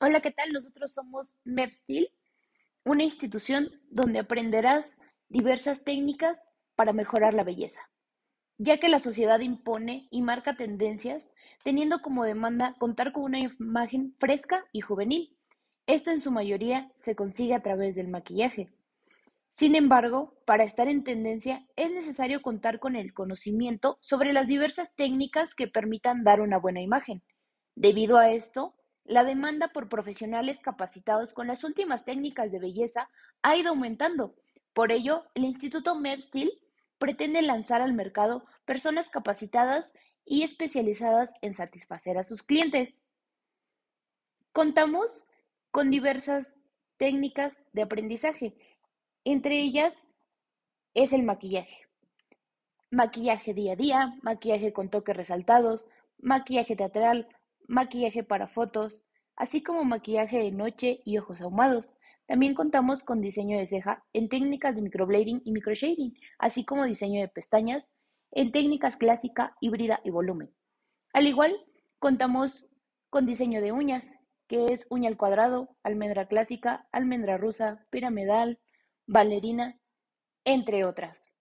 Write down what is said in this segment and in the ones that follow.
Hola, ¿qué tal? Nosotros somos MEPSTIL, una institución donde aprenderás diversas técnicas para mejorar la belleza, ya que la sociedad impone y marca tendencias, teniendo como demanda contar con una imagen fresca y juvenil. Esto en su mayoría se consigue a través del maquillaje. Sin embargo, para estar en tendencia es necesario contar con el conocimiento sobre las diversas técnicas que permitan dar una buena imagen. Debido a esto, la demanda por profesionales capacitados con las últimas técnicas de belleza ha ido aumentando. Por ello, el Instituto MEPSTIL pretende lanzar al mercado personas capacitadas y especializadas en satisfacer a sus clientes. Contamos con diversas técnicas de aprendizaje, entre ellas es el maquillaje. Maquillaje día a día, maquillaje con toques resaltados, maquillaje teatral, maquillaje para fotos, así como maquillaje de noche y ojos ahumados. También contamos con diseño de ceja en técnicas de microblading y microshading, así como diseño de pestañas en técnicas clásica, híbrida y volumen. Al igual, contamos con diseño de uñas, que es uña al cuadrado, almendra clásica, almendra rusa, piramidal, bailarina, entre otras.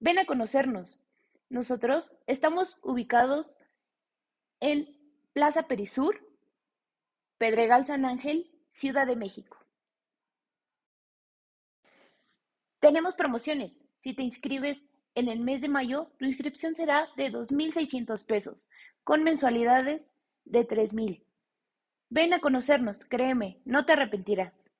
Ven a conocernos. Nosotros estamos ubicados en Plaza Perisur, Pedregal San Ángel, Ciudad de México. Tenemos promociones. Si te inscribes en el mes de mayo, tu inscripción será de 2.600 pesos, con mensualidades de 3.000. Ven a conocernos, créeme, no te arrepentirás.